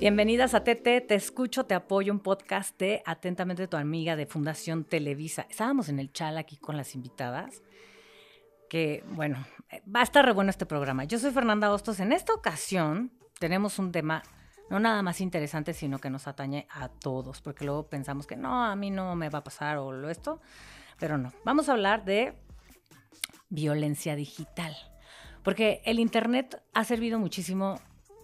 Bienvenidas a TT, te escucho, te apoyo, un podcast de Atentamente tu amiga de Fundación Televisa. Estábamos en el chal aquí con las invitadas, que bueno, va a estar re bueno este programa. Yo soy Fernanda Hostos. En esta ocasión tenemos un tema no nada más interesante, sino que nos atañe a todos, porque luego pensamos que no, a mí no me va a pasar o lo esto, pero no. Vamos a hablar de violencia digital, porque el Internet ha servido muchísimo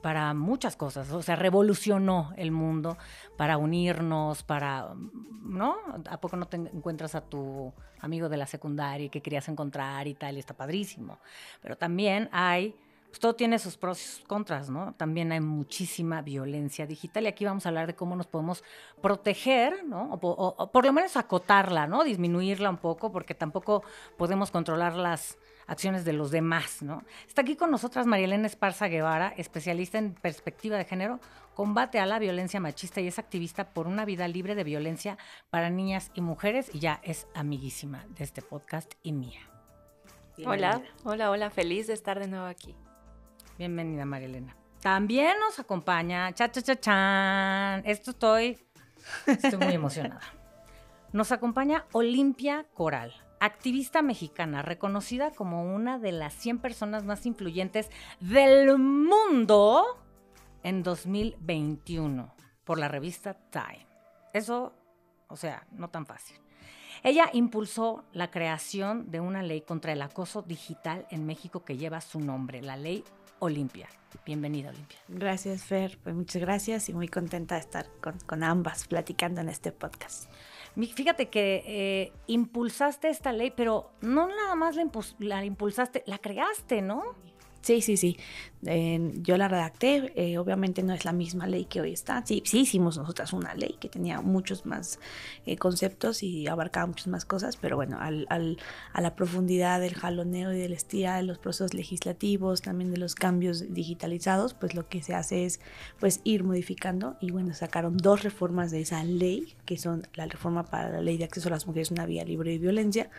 para muchas cosas, o sea, revolucionó el mundo para unirnos, para, ¿no? ¿A poco no te encuentras a tu amigo de la secundaria que querías encontrar y tal, y está padrísimo? Pero también hay, pues todo tiene sus pros y sus contras, ¿no? También hay muchísima violencia digital y aquí vamos a hablar de cómo nos podemos proteger, ¿no? O, o por lo menos acotarla, ¿no? Disminuirla un poco, porque tampoco podemos controlar las acciones de los demás, ¿no? Está aquí con nosotras Marielena Esparza Guevara, especialista en perspectiva de género, combate a la violencia machista y es activista por una vida libre de violencia para niñas y mujeres y ya es amiguísima de este podcast y mía. Hola, hola, hola, feliz de estar de nuevo aquí. Bienvenida Marielena. También nos acompaña, cha, cha, cha, chan. Esto estoy, estoy muy emocionada. Nos acompaña Olimpia Coral activista mexicana, reconocida como una de las 100 personas más influyentes del mundo en 2021 por la revista Time. Eso, o sea, no tan fácil. Ella impulsó la creación de una ley contra el acoso digital en México que lleva su nombre, la ley Olimpia. Bienvenida, Olimpia. Gracias, Fer. Pues muchas gracias y muy contenta de estar con, con ambas platicando en este podcast. Fíjate que eh, impulsaste esta ley, pero no nada más la, impulsaste, la creaste, ¿no? Sí, sí, sí. yo la redacté, eh, obviamente no es la misma ley que hoy está. Sí, sí hicimos nosotras una ley que tenía muchos más eh, conceptos y abarcaba muchas más cosas, pero bueno, al, a la profundidad del jaloneo y del estía de los procesos legislativos, también de los cambios digitalizados, pues lo que se hace es pues ir modificando y bueno, sacaron dos reformas de esa ley, que son la reforma para la ley de acceso a las mujeres una vía libre de violencia,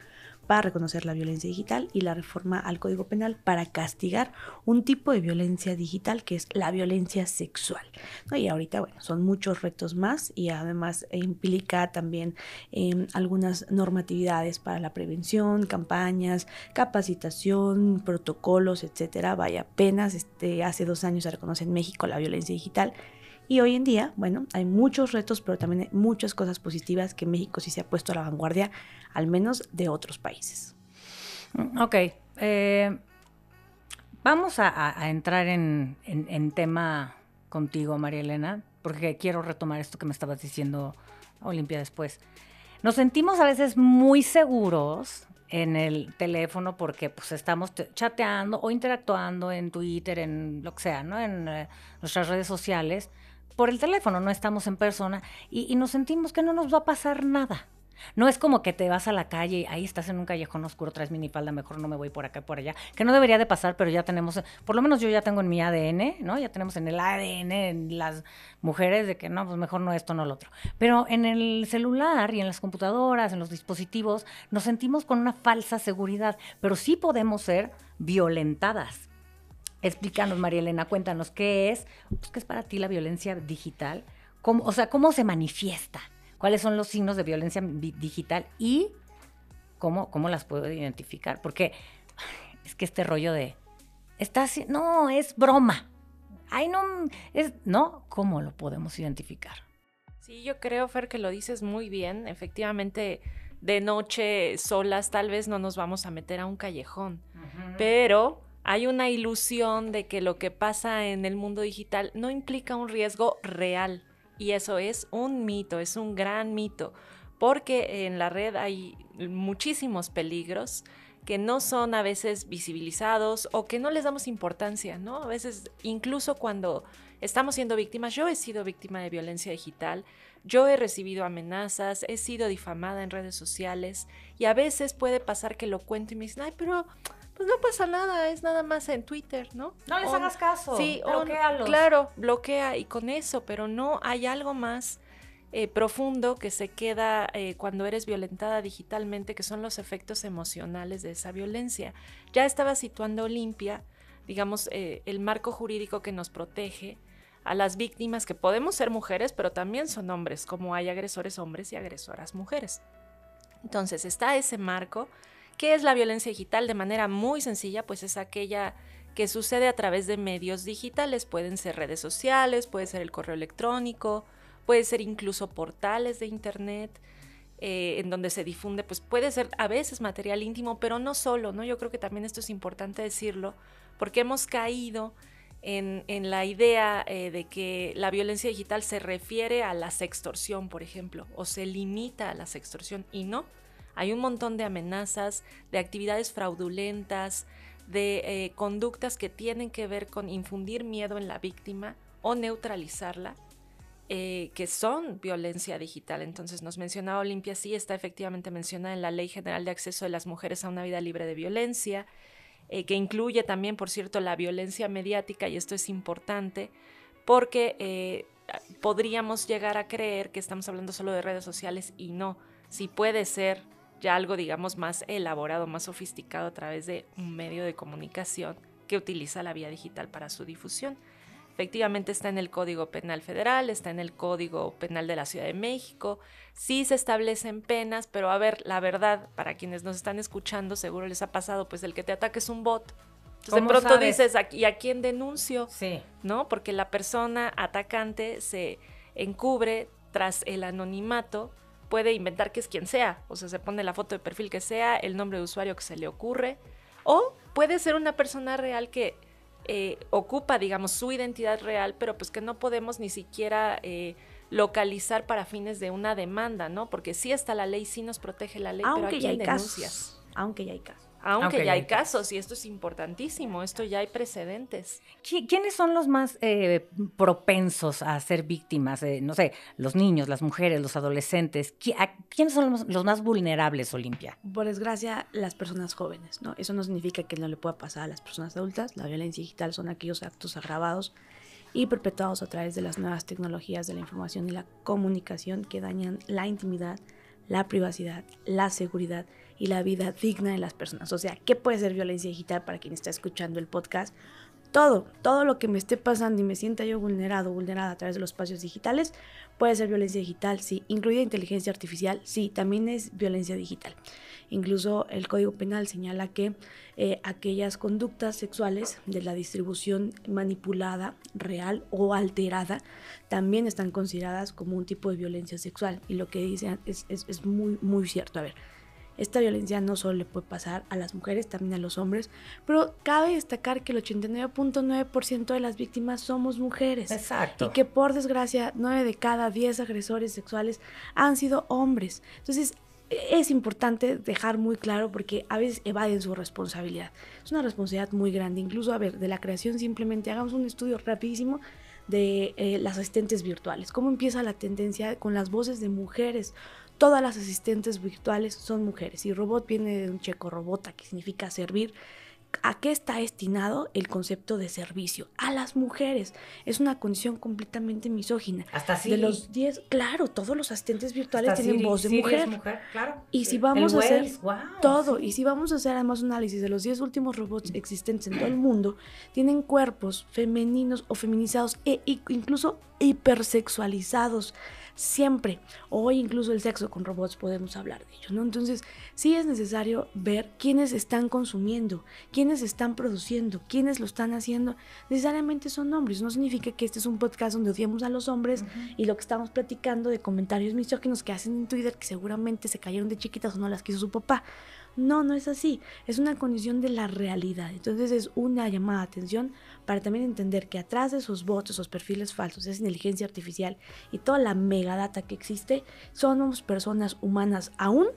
para reconocer la violencia digital y la reforma al Código Penal para castigar un tipo de violencia digital que es la violencia sexual. Y ahorita, bueno, son muchos retos más y además implica también em, algunas normatividades para la prevención, campañas, capacitación, protocolos, etcétera. Vaya, apenas este, hace dos años se reconoce en México la violencia digital y hoy en día, bueno, hay muchos retos, pero también hay muchas cosas positivas que México sí se ha puesto a la vanguardia, al menos de otros países. Mm, ok. Eh, vamos a, entrar en, tema contigo, María Elena, porque quiero retomar esto que me estabas diciendo, Olimpia, después. Nos sentimos a veces muy seguros en el teléfono porque pues estamos chateando o interactuando en Twitter, en lo que sea, ¿no? En eh, nuestras redes sociales por el teléfono, no estamos en persona y, nos sentimos que no nos va a pasar nada. No es como que te vas a la calle y ahí estás en un callejón oscuro, traes minifalda, mejor no me voy por acá, por allá, que no debería de pasar, pero ya tenemos, por lo menos yo ya tengo en mi ADN, ¿no? Ya tenemos en el ADN, en las mujeres, de que no, pues mejor no esto, no lo otro. Pero en el celular y en las computadoras, en los dispositivos, nos sentimos con una falsa seguridad, pero sí podemos ser violentadas. Explícanos, María Elena, cuéntanos qué es, pues, qué es para ti la violencia digital, ¿Cómo, o sea, cómo se manifiesta, cuáles son los signos de violencia digital y cómo, cómo las puedo identificar, porque es que este rollo de, estás, no, es broma, ay, no, es, no, ¿cómo lo podemos identificar? Sí, yo creo, Fer, que lo dices muy bien, efectivamente de noche solas tal vez no nos vamos a meter a un callejón, pero hay una ilusión de que lo que pasa en el mundo digital no implica un riesgo real. Y eso es un mito, es un gran mito, porque en la red hay muchísimos peligros que no son a veces visibilizados o que no les damos importancia, ¿no? A veces, incluso cuando estamos siendo víctimas, yo he sido víctima de violencia digital, yo he recibido amenazas, he sido difamada en redes sociales y a veces puede pasar que lo cuento y me dicen, ay, pero pues no pasa nada, es nada más en Twitter, ¿no? No les hagas caso, sí, bloquealos. claro, bloquea y con eso, pero no hay algo más eh, profundo que se queda eh, cuando eres violentada digitalmente, que son los efectos emocionales de esa violencia. Ya estaba situando Olimpia, digamos, eh, el marco jurídico que nos protege a las víctimas que podemos ser mujeres, pero también son hombres, como hay agresores hombres y agresoras mujeres. Entonces está ese marco. ¿Qué es la violencia digital? De manera muy sencilla, pues es aquella que sucede a través de medios digitales. Pueden ser redes sociales, puede ser el correo electrónico, puede ser incluso portales de internet. Eh, en donde se difunde, pues puede ser a veces material íntimo, pero no solo, ¿no? Yo creo que también esto es importante decirlo, porque hemos caído en, la idea eh, de que la violencia digital se refiere a la sextorsión, por ejemplo, o se limita a la sextorsión, y no. Hay un montón de amenazas, de actividades fraudulentas, de eh, conductas que tienen que ver con infundir miedo en la víctima o neutralizarla, eh, que son violencia digital. Entonces nos mencionaba Olimpia, sí está efectivamente mencionada en la Ley General de Acceso de las Mujeres a una Vida Libre de Violencia, eh, que incluye también, por cierto, la violencia mediática, y esto es importante, porque podríamos llegar a creer que estamos hablando solo de redes sociales y no, si puede ser ya algo, digamos, más elaborado, más sofisticado a través de un medio de comunicación que utiliza la vía digital para su difusión. Efectivamente está en el Código Penal Federal, está en el Código Penal de la Ciudad de México, sí se establecen penas, pero a ver, la verdad, para quienes nos están escuchando, seguro les ha pasado, pues el que te ataque es un bot. Entonces de pronto dices, ¿y a quién denuncio? Sí. ¿No? Porque la persona atacante se encubre tras el anonimato puede inventar que es quien sea, o sea, se pone la foto de perfil que sea, el nombre de usuario que se le ocurre, o puede ser una persona real que eh, ocupa, digamos, su identidad real, pero pues que no podemos ni siquiera eh, localizar para fines de una demanda, ¿no? Porque sí está la ley, sí nos protege la ley, pero ¿a quién hay denuncias? Aunque ya hay casos. Aunque, ya hay casos, y esto es importantísimo, esto ya hay precedentes. ¿Quiénes son los más eh, propensos a ser víctimas? no sé, los niños, las mujeres, los adolescentes. ¿Quiénes son los, más vulnerables, Olimpia? Por desgracia, las personas jóvenes, ¿no? Eso no significa que no le pueda pasar a las personas adultas. La violencia digital son aquellos actos agravados y perpetuados a través de las nuevas tecnologías de la información y la comunicación que dañan la intimidad, la privacidad, la seguridad y la vida digna de las personas. O sea, ¿qué puede ser violencia digital para quien está escuchando el podcast? Todo, todo lo que me esté pasando y me sienta yo vulnerado, vulnerada a través de los espacios digitales, puede ser violencia digital, sí. Incluida inteligencia artificial, sí, también es violencia digital. Incluso el Código Penal señala que eh, aquellas conductas sexuales de la distribución manipulada, real o alterada, también están consideradas como un tipo de violencia sexual. Y lo que dicen es, es, es muy, muy cierto. A ver, esta violencia no solo le puede pasar a las mujeres, también a los hombres, pero cabe destacar que el 89.9% de las víctimas somos mujeres. Exacto. Y que por desgracia 9 de cada 10 agresores sexuales han sido hombres. Entonces, es importante dejar muy claro porque a veces evaden su responsabilidad. Es una responsabilidad muy grande. Incluso, a ver, de la creación simplemente hagamos un estudio rapidísimo de eh, las asistentes virtuales. ¿Cómo empieza la tendencia con las voces de mujeres? Todas las asistentes virtuales son mujeres y robot viene de un checo robota que significa servir. ¿A qué está destinado el concepto de servicio? A las mujeres. Es una condición completamente misógina. Hasta así. De los 10, claro, todos los asistentes virtuales tienen voz de mujer. claro. Y si vamos a hacer todo, y si vamos a hacer además un análisis de los 10 últimos robots existentes en todo el mundo, tienen cuerpos femeninos o feminizados e incluso hipersexualizados siempre. Hoy incluso el sexo con robots podemos hablar de ello, ¿no? Entonces sí es necesario ver quiénes están consumiendo, quiénes están produciendo, quiénes lo están haciendo. Necesariamente son hombres, no significa que este es un podcast donde odiamos a los hombres y lo que estamos platicando de comentarios misóginos que hacen en Twitter que seguramente se cayeron de chiquitas o no las quiso su papá. No, no es así. Es una condición de la realidad. Entonces es una llamada de atención para también entender que atrás de esos bots, esos perfiles falsos, esa inteligencia artificial y toda la megadata que existe, somos personas humanas aún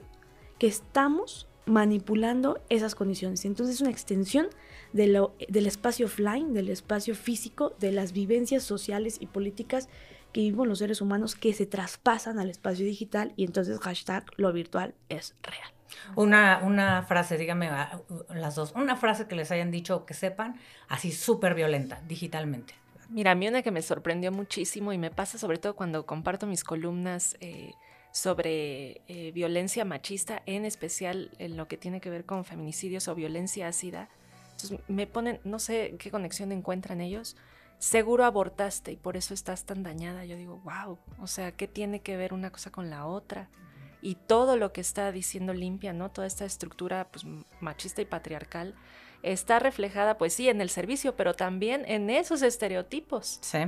que estamos manipulando esas condiciones. Entonces es una extensión de lo, del espacio offline, del espacio físico, de las vivencias sociales y políticas que vivimos los seres humanos que se traspasan al espacio digital y entonces hashtag lo virtual es real. Una, una frase, dígame ah, las dos, una frase que les hayan dicho que sepan, así súper violenta, digitalmente. Mira, a mí una que me sorprendió muchísimo y me pasa sobre todo cuando comparto mis columnas eh, sobre eh, violencia machista, en especial en lo que tiene que ver con feminicidios o violencia ácida. Entonces me ponen, no sé qué conexión encuentran ellos, seguro abortaste y por eso estás tan dañada. Yo digo, wow, o sea, ¿qué tiene que ver una cosa con la otra? Y todo lo que está diciendo Limpia, ¿no? Toda esta estructura pues, machista y patriarcal está reflejada, pues sí, en el servicio, pero también en esos estereotipos. Sí.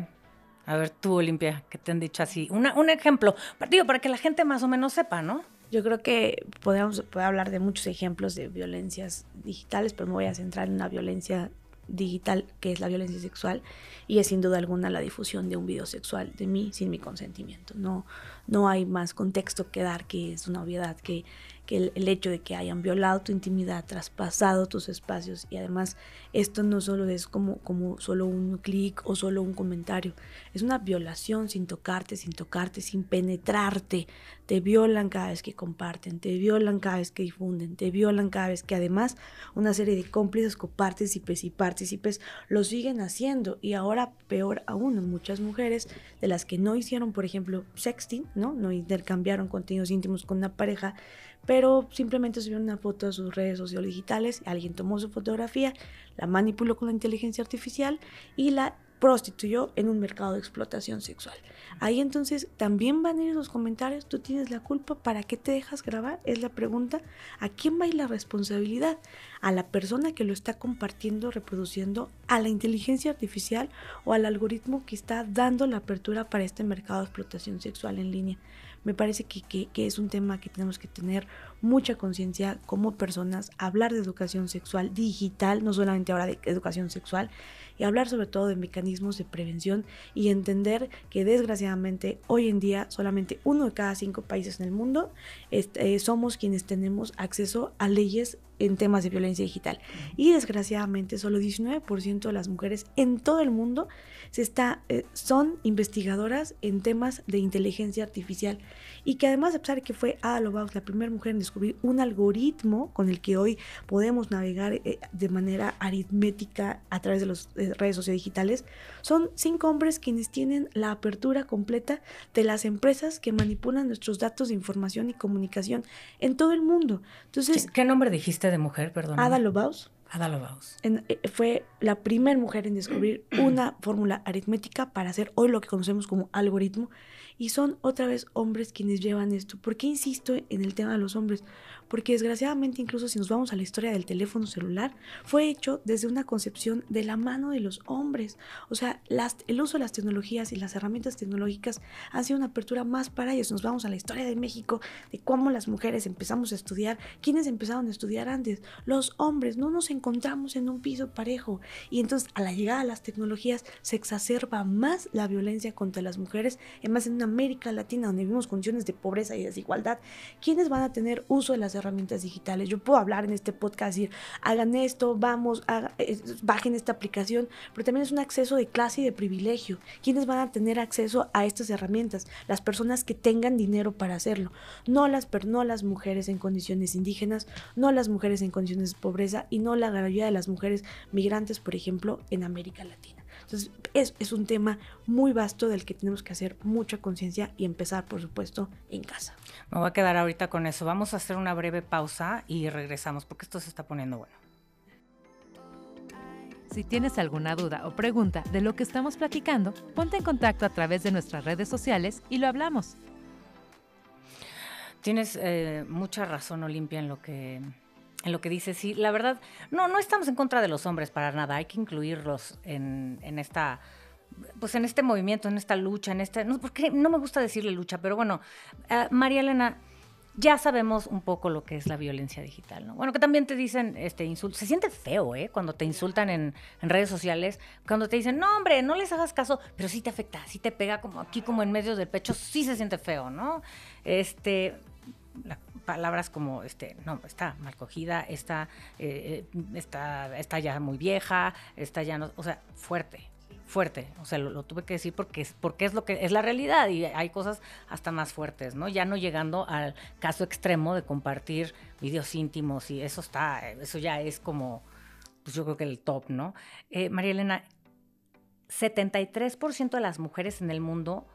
A ver, tú, Olimpia, ¿qué te han dicho así? Una, un ejemplo, digo, para que la gente más o menos sepa, ¿no? Yo creo que podemos puede hablar de muchos ejemplos de violencias digitales, pero me voy a centrar en una violencia digital que es la violencia sexual y es sin duda alguna la difusión de un video sexual de mí sin mi consentimiento. No, no hay más contexto que dar que es una obviedad que que el, hecho de que hayan violado tu intimidad, traspasado tus espacios y además esto no solo es como, como solo un clic o solo un comentario, es una violación sin tocarte, sin tocarte, sin penetrarte. Te violan cada vez que comparten, te violan cada vez que difunden, te violan cada vez que además una serie de cómplices, copartícipes y partícipes lo siguen haciendo y ahora peor aún, muchas mujeres de las que no hicieron, por ejemplo, sexting, ¿no? No intercambiaron contenidos íntimos con una pareja, pero simplemente subieron una foto a sus redes sociales digitales, alguien tomó su fotografía, la manipuló con la inteligencia artificial y la prostituyó en un mercado de explotación sexual. Ahí entonces también van a ir esos comentarios, tú tienes la culpa, ¿para qué te dejas grabar? Es la pregunta, ¿a quién va a ir la responsabilidad? ¿A la persona que lo está compartiendo, reproduciendo, a la inteligencia artificial o al algoritmo que está dando la apertura para este mercado de explotación sexual en línea? Me parece que, que, es un tema que tenemos que tener mucha conciencia como personas, hablar de educación sexual digital, no solamente ahora de educación sexual, y hablar sobre todo de mecanismos de prevención y entender que desgraciadamente hoy en día solamente uno de cada cinco países en el mundo este, somos quienes tenemos acceso a leyes en temas de violencia digital. Y desgraciadamente solo 19% de las mujeres en todo el mundo se está, eh, son investigadoras en temas de inteligencia artificial y que además, a pesar de que fue Ada Lovelace la primera mujer en descubrir un algoritmo con el que hoy podemos navegar eh, de manera aritmética a través de las eh, redes sociodigitales, son cinco hombres quienes tienen la apertura completa de las empresas que manipulan nuestros datos de información y comunicación en todo el mundo. Entonces, ¿Qué, nombre dijiste de mujer, perdón? Ada Lovelace. Ada Lovelace. Eh, fue la primera mujer en descubrir una fórmula aritmética para hacer hoy lo que conocemos como algoritmo y son otra vez hombres quienes llevan esto. ¿Por qué insisto en el tema de los hombres? Porque desgraciadamente incluso si nos vamos a la historia del teléfono celular, fue hecho desde una concepción de la mano de los hombres. O sea, las, el uso de las tecnologías y las herramientas tecnológicas ha sido una apertura más para ellos. Nos vamos a la historia de México, de cómo las mujeres empezamos a estudiar. ¿Quiénes empezaron a estudiar antes? Los hombres. No nos encontramos en un piso parejo. Y entonces a la llegada de las tecnologías se exacerba más la violencia contra las mujeres, además en una América Latina donde vivimos condiciones de pobreza y desigualdad. ¿Quiénes van a tener uso de las herramientas digitales. Yo puedo hablar en este podcast, decir, hagan esto, vamos, eh, bajen esta aplicación, pero también es un acceso de clase y de privilegio. ¿Quiénes van a tener acceso a estas herramientas? Las personas que tengan dinero para hacerlo. No las, no las mujeres en condiciones indígenas, no las mujeres en condiciones de pobreza y no la mayoría de las mujeres migrantes, por ejemplo, en América Latina. Entonces, es, es un tema muy vasto del que tenemos que hacer mucha conciencia y empezar, por supuesto, en casa. Me voy a quedar ahorita con eso. Vamos a hacer una breve pausa y regresamos porque esto se está poniendo bueno. Si tienes alguna duda o pregunta de lo que estamos platicando, ponte en contacto a través de nuestras redes sociales y lo hablamos. Tienes eh, mucha razón, Olimpia, en lo que en lo que dices. Sí, la verdad, no, no estamos en contra de los hombres para nada. Hay que incluirlos en, en esta pues en este movimiento, en esta lucha, en este, no, porque no me gusta decirle lucha, pero bueno, eh, María Elena, ya sabemos un poco lo que es la violencia digital, ¿no? Bueno, que también te dicen este insulto, se siente feo, ¿eh? Cuando te insultan en, redes sociales, cuando te dicen, no, hombre, no les hagas caso, pero sí te afecta, sí te pega como aquí, como en medio del pecho, sí se siente feo, ¿no? Este, palabras como, este, no, está mal cogida, está, eh, eh, está, está ya muy vieja, está ya, no, o sea, fuerte, fuerte, o sea, lo, tuve que decir porque es, porque es lo que es la realidad y hay cosas hasta más fuertes, ¿no? Ya no llegando al caso extremo de compartir videos íntimos y eso está, eso ya es como, pues yo creo que el top, ¿no? Eh, María Elena, 73% de las mujeres en el mundo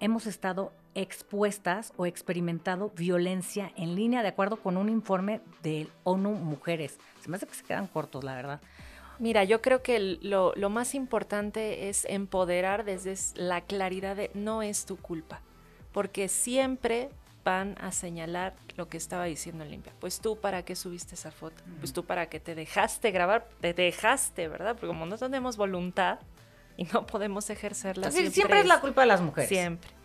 hemos estado expuestas o experimentado violencia en línea, de acuerdo con un informe del ONU Mujeres. Se me hace que se quedan cortos, la verdad. Mira, yo creo que lo, lo, más importante es empoderar desde la claridad de no es tu culpa, porque siempre van a señalar lo que estaba diciendo Limpia. Pues tú para qué subiste esa foto, pues tú para qué te dejaste grabar, te dejaste, ¿verdad? Porque como no tenemos voluntad y no podemos ejercerla. siempre, siempre es, la culpa de las mujeres. Siempre.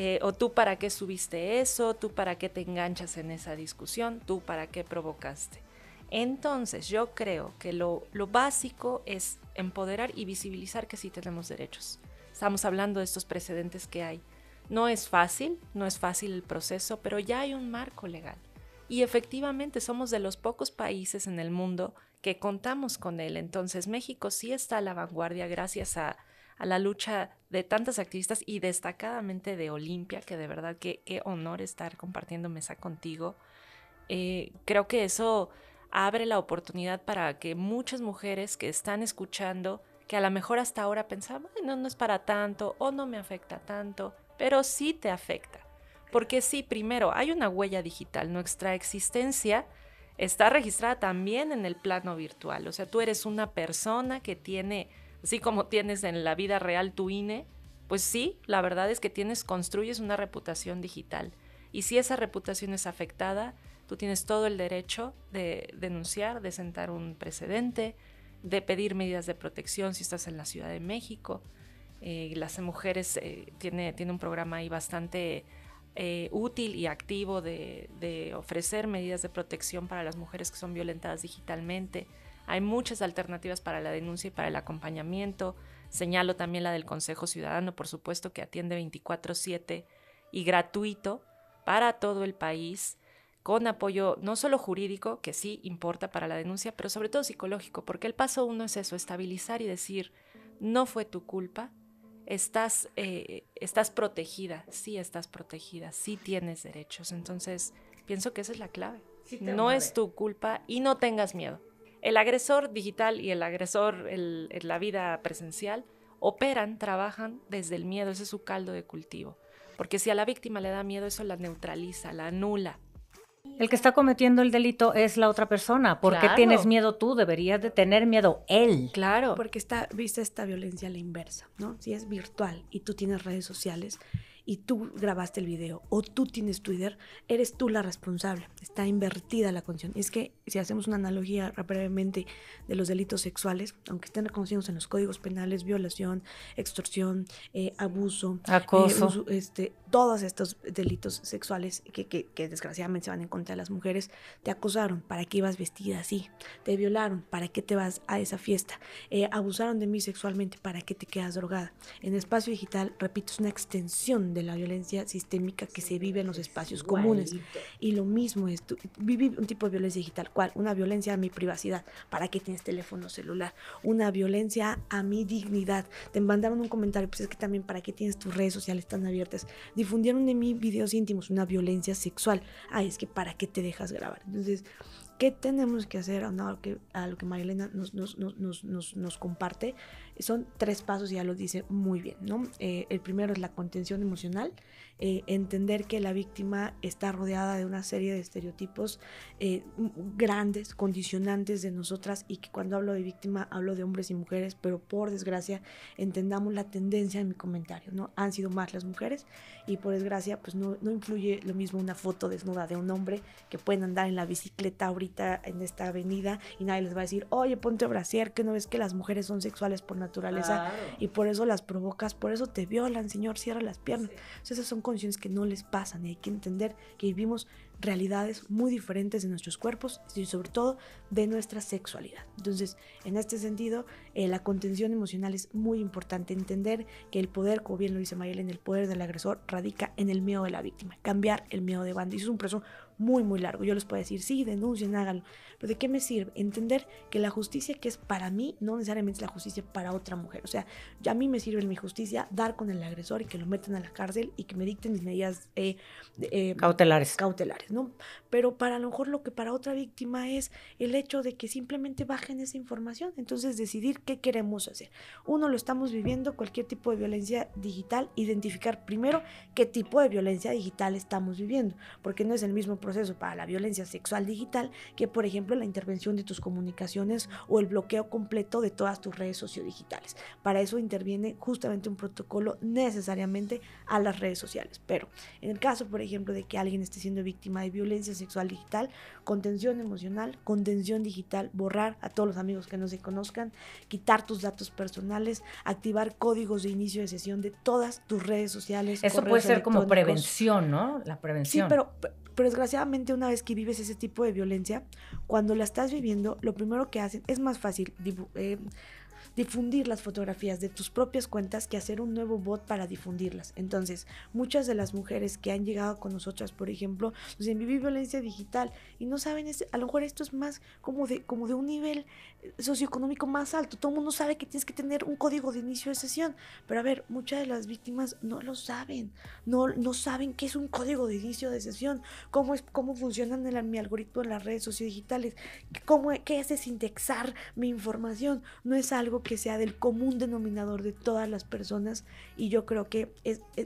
Eh, o tú para qué subiste eso, tú para qué te enganchas en esa discusión, tú para qué provocaste. Entonces yo creo que lo, lo básico es empoderar y visibilizar que sí tenemos derechos. Estamos hablando de estos precedentes que hay. No es fácil, no es fácil el proceso, pero ya hay un marco legal. Y efectivamente somos de los pocos países en el mundo que contamos con él. Entonces México sí está a la vanguardia gracias a, la lucha de tantas activistas y destacadamente de Olimpia, que de verdad que qué honor estar compartiendo mesa contigo. Eh, creo que eso abre la oportunidad para que muchas mujeres que están escuchando, que a lo mejor hasta ahora pensaban, no, no es para tanto o no me afecta tanto, pero sí te afecta. Porque sí, primero, hay una huella digital. Nuestra existencia está registrada también en el plano virtual. O sea, tú eres una persona que tiene, así como tienes en la vida real tu INE, pues sí, la verdad es que tienes, construyes una reputación digital. Y si esa reputación es afectada, tú tienes todo el derecho de denunciar, de sentar un precedente, de pedir medidas de protección si estás en la Ciudad de México. Eh, las mujeres eh, tiene, tiene un programa ahí bastante eh, útil y activo de, de, ofrecer medidas de protección para las mujeres que son violentadas digitalmente. Hay muchas alternativas para la denuncia y para el acompañamiento. Señalo también la del Consejo Ciudadano, por supuesto, que atiende 24/7 y gratuito para todo el país, con apoyo no solo jurídico, que sí importa para la denuncia, pero sobre todo psicológico, porque el paso uno es eso, estabilizar y decir, no fue tu culpa, estás, eh, estás protegida, sí estás protegida, sí tienes derechos. Entonces, pienso que esa es la clave. no es tu culpa y no tengas miedo. El agresor digital y el agresor en la vida presencial operan, trabajan desde el miedo, ese es su caldo de cultivo. Porque si a la víctima le da miedo, eso la neutraliza, la anula. El que está cometiendo el delito es la otra persona. ¿Por qué tienes miedo tú? Deberías de tener miedo él. Claro. Porque está, viste esta violencia a la inversa, ¿no? Si es virtual y tú tienes redes sociales, y tú grabaste el video o tú tienes Twitter, eres tú la responsable. Está invertida la condición. Es que si hacemos una analogía brevemente de los delitos sexuales, aunque estén reconocidos en los códigos penales, violación, extorsión, eh, abuso, acoso, eh, este, todos estos delitos sexuales que, que, desgraciadamente se van en contra de las mujeres, te acosaron, ¿para qué ibas vestida así? Te violaron, ¿para qué te vas a esa fiesta? Eh, abusaron de mí sexualmente, ¿para qué te quedas drogada? En espacio digital, repito, es una extensión de la violencia sistémica que se vive en los espacios comunes. Y lo mismo es, viví un tipo de violencia digital, ¿cuál? Una violencia a mi privacidad, ¿para qué tienes teléfono celular? Una violencia a mi dignidad. Te mandaron un comentario, pues es que también, ¿para qué tienes tus redes sociales tan abiertas? Difundieron de mí videos íntimos, una violencia sexual. Ay, es que ¿para qué te dejas grabar? Entonces, ¿qué tenemos que hacer a lo que, a lo que Marilena nos, nos, nos, nos comparte? Son tres pasos, ya lo dice muy bien, ¿no? Eh, el primero es la contención emocional, eh, entender que la víctima está rodeada de una serie de estereotipos eh, grandes, condicionantes de nosotras y que cuando hablo de víctima hablo de hombres y mujeres, pero por desgracia entendamos la tendencia en mi comentario, ¿no? Han sido más las mujeres y por desgracia pues no, no influye lo mismo una foto desnuda de un hombre que pueden andar en la bicicleta ahorita en esta avenida y nadie les va a decir, oye, ponte brasier, que no ves que las mujeres son sexuales por naturaleza y por eso las provocas, por eso te violan, señor, cierra las piernas. esas son condiciones que no les pasan y hay que entender que vivimos realidades muy diferentes de nuestros cuerpos y sobre todo de nuestra sexualidad. Entonces, en este sentido, eh, la contención emocional es muy importante. Entender que el poder, como bien lo dice en el poder del agresor radica en el miedo de la víctima. Cambiar el miedo de banda. Y eso es un proceso muy, muy largo. Yo les puedo decir, sí, denuncien, háganlo. Pero ¿de qué me sirve? Entender que la justicia que es para mí no necesariamente es la justicia para otra mujer. O sea, ya a mí me sirve en mi justicia dar con el agresor y que lo metan a la cárcel y que me dicten mis medidas eh, eh, cautelares. cautelares, ¿no? Pero para a lo mejor lo que para otra víctima es el hecho de que simplemente bajen esa información. Entonces, decidir qué queremos hacer. Uno, lo estamos viviendo, cualquier tipo de violencia digital, identificar primero qué tipo de violencia digital estamos viviendo, porque no es el mismo proceso para la violencia sexual digital que, por ejemplo, la intervención de tus comunicaciones o el bloqueo completo de todas tus redes sociodigitales. Para eso interviene justamente un protocolo necesariamente a las redes sociales. Pero en el caso, por ejemplo, de que alguien esté siendo víctima de violencia sexual digital, contención emocional, contención digital, borrar a todos los amigos que no se conozcan, quitar tus datos personales, activar códigos de inicio de sesión de todas tus redes sociales. Eso puede ser como prevención, ¿no? La prevención. Sí, pero, pero desgraciadamente una vez que vives ese tipo de violencia, cuando la estás viviendo, lo primero que hacen es más fácil eh, difundir las fotografías de tus propias cuentas que hacer un nuevo bot para difundirlas. Entonces, muchas de las mujeres que han llegado con nosotras, por ejemplo, nos dicen, viví violencia digital y no saben, a lo mejor esto es más como de, como de un nivel eh, socioeconómico más alto. Todo el mundo sabe que tienes que tener un código de inicio de sesión, pero a ver, muchas de las víctimas no lo saben, no, no saben qué es un código de inicio de sesión, cómo, es, cómo funcionan el, mi algoritmo en las redes sociodigitales, cómo, qué es desindexar mi información. No es algo que sea del común denominador de todas las personas y yo creo que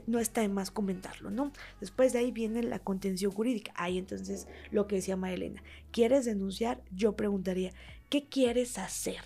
no está de más comentarlo, ¿no? Después de ahí viene la contención jurídica. Ahí entonces lo que decía Maelena, ¿quieres denunciar? Yo preguntaría, ¿qué quieres hacer?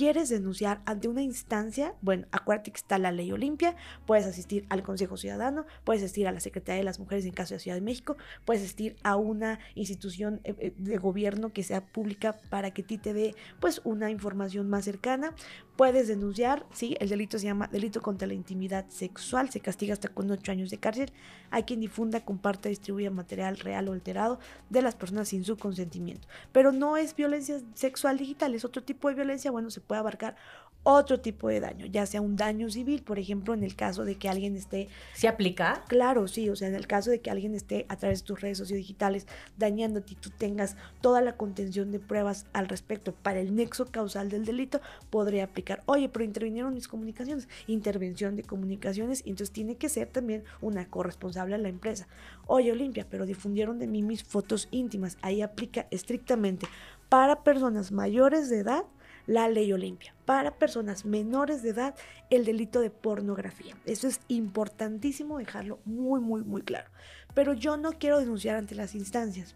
quieres denunciar ante una instancia, bueno, acuérdate que está la ley Olimpia, puedes asistir al Consejo Ciudadano, puedes asistir a la Secretaría de las Mujeres en caso de Ciudad de México, puedes asistir a una institución eh, eh, de gobierno que sea pública para que ti te dé pues una información más cercana, puedes denunciar, sí, el delito se llama delito contra la intimidad sexual, se castiga hasta con ocho años de cárcel. A quien difunda, comparte, distribuya material real o alterado de las personas sin su consentimiento. Pero no es violencia sexual digital, es otro tipo de violencia, bueno, se puede abarcar otro tipo de daño, ya sea un daño civil, por ejemplo, en el caso de que alguien esté... ¿Se aplica? Claro, sí, o sea, en el caso de que alguien esté a través de tus redes sociodigitales dañándote y tú tengas toda la contención de pruebas al respecto para el nexo causal del delito, podría aplicar, oye, pero intervinieron mis comunicaciones, intervención de comunicaciones, y entonces tiene que ser también una corresponsable a la empresa. Oye, Olimpia, pero difundieron de mí mis fotos íntimas, ahí aplica estrictamente para personas mayores de edad la ley Olimpia. Para personas menores de edad, el delito de pornografía. Eso es importantísimo dejarlo muy, muy, muy claro. Pero yo no quiero denunciar ante las instancias.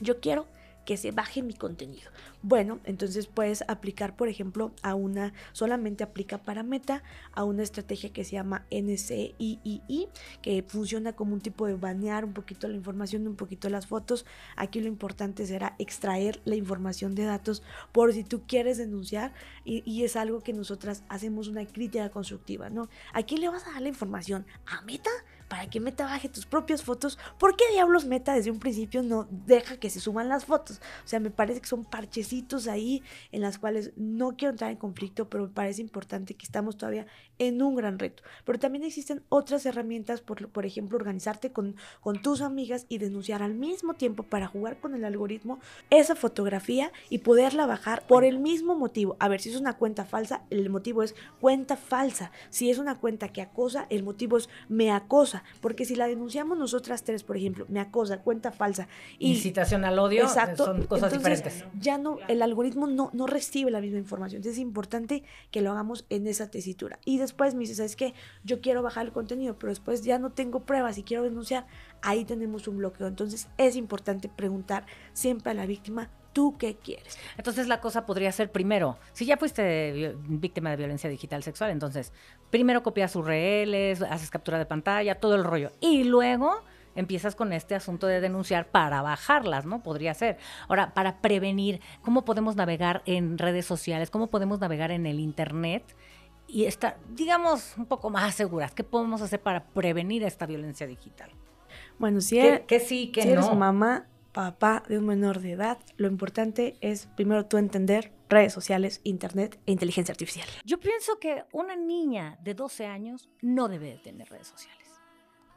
Yo quiero que se baje mi contenido. Bueno, entonces puedes aplicar, por ejemplo, a una, solamente aplica para Meta, a una estrategia que se llama NCIII, que funciona como un tipo de banear un poquito la información, un poquito las fotos. Aquí lo importante será extraer la información de datos por si tú quieres denunciar y, es algo que nosotras hacemos una crítica constructiva, ¿no? ¿A quién le vas a dar la información? ¿A Meta? Para que Meta baje tus propias fotos. ¿Por qué diablos Meta desde un principio no deja que se suban las fotos? O sea, me parece que son parchecitos ahí en las cuales no quiero entrar en conflicto, pero me parece importante que estamos todavía en un gran reto. Pero también existen otras herramientas, por, ejemplo, organizarte con, con tus amigas y denunciar al mismo tiempo para jugar con el algoritmo esa fotografía y poderla bajar por el mismo motivo. A ver, si es una cuenta falsa, el motivo es cuenta falsa. Si es una cuenta que acosa, el motivo es me acosa porque si la denunciamos nosotras tres, por ejemplo, me acosa, cuenta falsa. Y, Incitación al odio son cosas diferentes. Ya no, el algoritmo no, no recibe la misma información. Entonces es importante que lo hagamos en esa tesitura. Y después me dice, ¿sabes qué? Yo quiero bajar el contenido, pero después ya no tengo pruebas y quiero denunciar. Ahí tenemos un bloqueo. Entonces es importante preguntar siempre a la víctima ¿Tú qué quieres? Entonces la cosa podría ser primero, si ya fuiste víctima de violencia digital sexual, entonces primero copias reales, haces captura de pantalla, todo el rollo. Y luego empiezas con este asunto de denunciar para bajarlas, ¿no? Podría ser. Ahora, para prevenir, ¿cómo podemos navegar en redes sociales? ¿Cómo podemos navegar en el Internet? Y estar, digamos, un poco más seguras. ¿Qué podemos hacer para prevenir esta violencia digital? Bueno, si, ¿Qué, sí, que si no? eres mamá, papá de un menor de edad, lo importante es primero tú entender redes sociales, internet e inteligencia artificial. Yo pienso que una niña de 12 años no debe de tener redes sociales.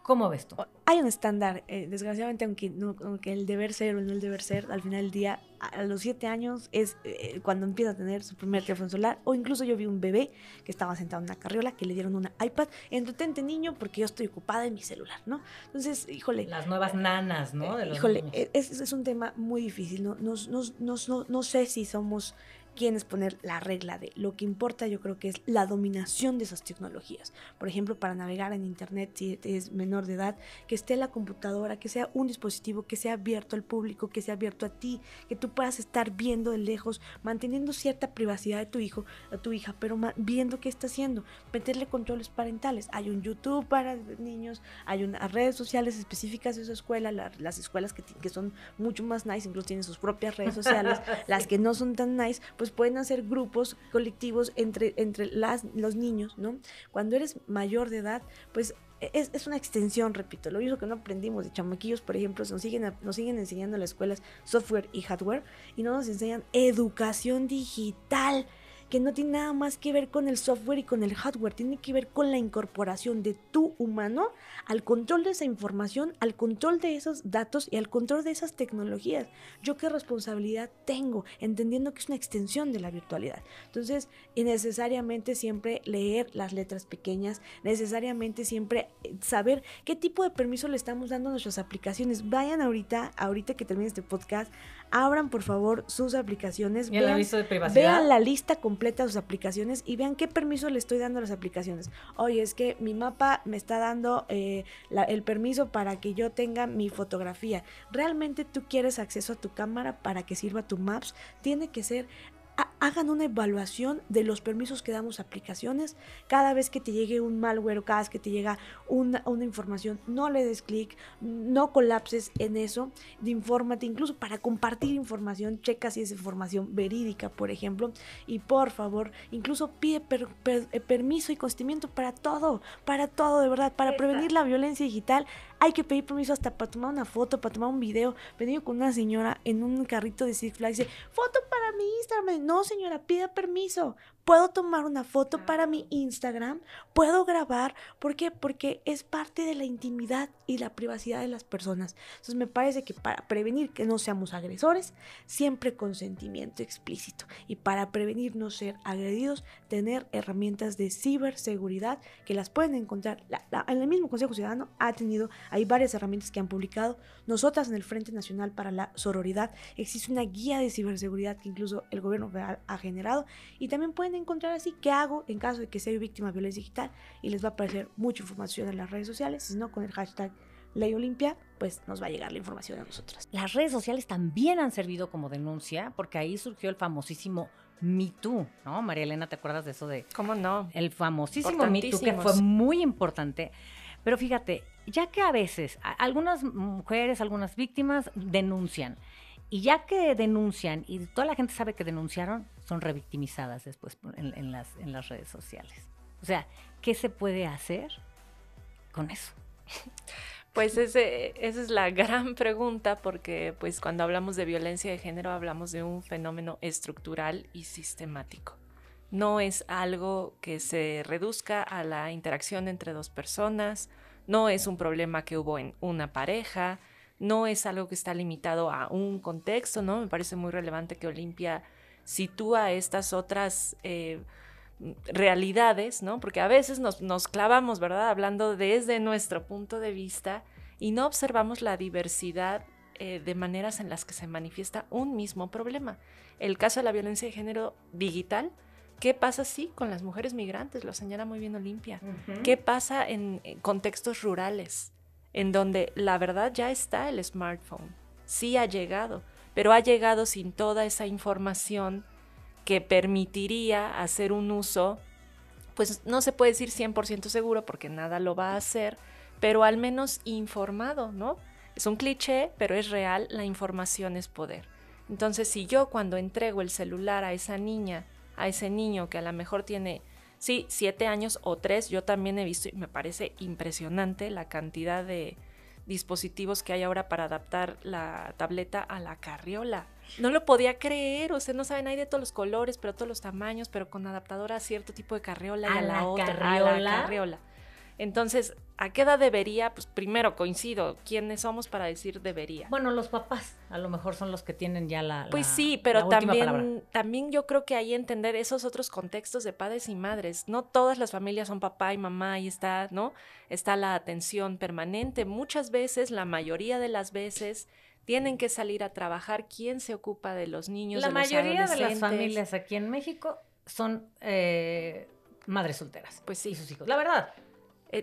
¿Cómo ves tú? Hay un estándar, eh, desgraciadamente, aunque, aunque, el deber ser o no el deber ser, al final del día, a, los siete años es eh, cuando empieza a tener su primer teléfono celular, o incluso yo vi un bebé que estaba sentado en una carriola, que le dieron una iPad, entretente niño porque yo estoy ocupada en mi celular, ¿no? Entonces, híjole. Las nuevas nanas, ¿no? híjole, es, es, un tema muy difícil, ¿no? No, no, no, no sé si somos quién poner la regla de. Lo que importa yo creo que es la dominación de esas tecnologías. Por ejemplo, para navegar en Internet, si es menor de edad, que esté la computadora, que sea un dispositivo que sea abierto al público, que sea abierto a ti, que tú puedas estar viendo de lejos, manteniendo cierta privacidad de tu hijo, a tu hija, pero viendo qué está haciendo, meterle controles parentales. Hay un YouTube para niños, hay unas redes sociales específicas de su escuela, las escuelas que, que son mucho más nice, incluso tienen sus propias redes sociales, las que no son tan nice, pues pueden hacer grupos colectivos entre, entre las, los niños, ¿no? Cuando eres mayor de edad, pues es, es, una extensión, repito, lo mismo que no aprendimos de chamaquillos, por ejemplo, nos siguen, nos siguen enseñando en las escuelas software y hardware y no nos enseñan educación digital que no tiene nada más que ver con el software y con el hardware, tiene que ver con la incorporación de tu humano al control de esa información, al control de esos datos y al control de esas tecnologías. Yo qué responsabilidad tengo, entendiendo que es una extensión de la virtualidad. Entonces, necesariamente siempre leer las letras pequeñas, necesariamente siempre eh, saber qué tipo de permiso le estamos dando a nuestras aplicaciones. Vayan ahorita, ahorita que termine este podcast, abran por favor sus aplicaciones. ¿Y el aviso de privacidad? Vean la lista completa de sus aplicaciones y vean qué permiso le estoy dando a las aplicaciones. Oye, es que mi mapa me está dando eh, el permiso para que yo tenga mi fotografía. ¿Realmente tú quieres acceso a tu cámara para que sirva tu Maps? Tiene que ser hagan una evaluación de los permisos que damos a aplicaciones. Cada vez que te llegue un malware o cada vez que te llega una, información, no le des clic, no colapses en eso, infórmate, incluso para compartir información, checa si es información verídica, por ejemplo, y por favor, incluso pide eh, permiso y consentimiento para todo, para todo, de verdad, para prevenir la violencia digital. Hay que pedir permiso hasta para tomar una foto, para tomar un video. Venido con una señora en un carrito de Six Flags dice, foto para mi Instagram. No, señora, pida permiso. Puedo tomar una foto para mi Instagram, puedo grabar. ¿Por qué? Porque es parte de la intimidad y la privacidad de las personas. Entonces me parece que para prevenir que no seamos agresores, siempre consentimiento explícito. Y para prevenir no ser agredidos, tener herramientas de ciberseguridad que las pueden encontrar. en el mismo Consejo Ciudadano ha tenido, hay varias herramientas que han publicado. Nosotras en el Frente Nacional para la Sororidad existe una guía de ciberseguridad que incluso el gobierno federal ha generado. Y también pueden encontrar así qué hago en caso de que sea víctima de violencia digital y les va a aparecer mucha información en las redes sociales, si no con el hashtag Ley Olimpia, pues nos va a llegar la información a nosotras. Las redes sociales también han servido como denuncia porque ahí surgió el famosísimo Me Too, ¿no? María Elena, ¿te acuerdas de eso de... ¿Cómo no? El famosísimo Me Too que fue muy importante. Pero fíjate, ya que a veces algunas mujeres, algunas víctimas denuncian, y ya que denuncian y toda la gente sabe que denunciaron, son revictimizadas después en, las, redes sociales. O sea, ¿qué se puede hacer con eso? Pues esa es la gran pregunta porque pues cuando hablamos de violencia de género hablamos de un fenómeno estructural y sistemático. No es algo que se reduzca a la interacción entre dos personas, no es un problema que hubo en una pareja, no es algo que está limitado a un contexto, ¿no? Me parece muy relevante que Olimpia sitúa estas otras eh, realidades, ¿no? Porque a veces nos, clavamos, ¿verdad? Hablando desde nuestro punto de vista y no observamos la diversidad eh, de maneras en las que se manifiesta un mismo problema. El caso de la violencia de género digital, ¿qué pasa sí con las mujeres migrantes? Lo señala muy bien Olimpia. ¿Qué pasa en contextos rurales? en donde la verdad ya está el smartphone, sí ha llegado, pero ha llegado sin toda esa información que permitiría hacer un uso, pues no se puede decir 100% seguro porque nada lo va a hacer, pero al menos informado, ¿no? Es un cliché, pero es real, la información es poder. Entonces, si yo cuando entrego el celular a esa niña, a ese niño que a lo mejor tiene Sí, siete años o tres, yo también he visto y me parece impresionante la cantidad de dispositivos que hay ahora para adaptar la tableta a la carriola. No lo podía creer, o sea, no saben, hay de todos los colores, pero todos los tamaños, pero con adaptadora a cierto tipo de carriola y a la, otra, a la carriola. Entonces, ¿a qué edad debería? Pues primero coincido, ¿quiénes somos para decir debería? Bueno, los papás a lo mejor son los que tienen ya la... Pues sí, pero también, también yo creo que hay entender esos otros contextos de padres y madres. No todas las familias son papá y mamá, ahí está, ¿no? Está la atención permanente. Muchas veces, la mayoría de las veces, tienen que salir a trabajar. ¿Quién se ocupa de los niños? La de los mayoría de las familias aquí en México son eh, madres solteras. Pues sí. Y sus hijos. La verdad.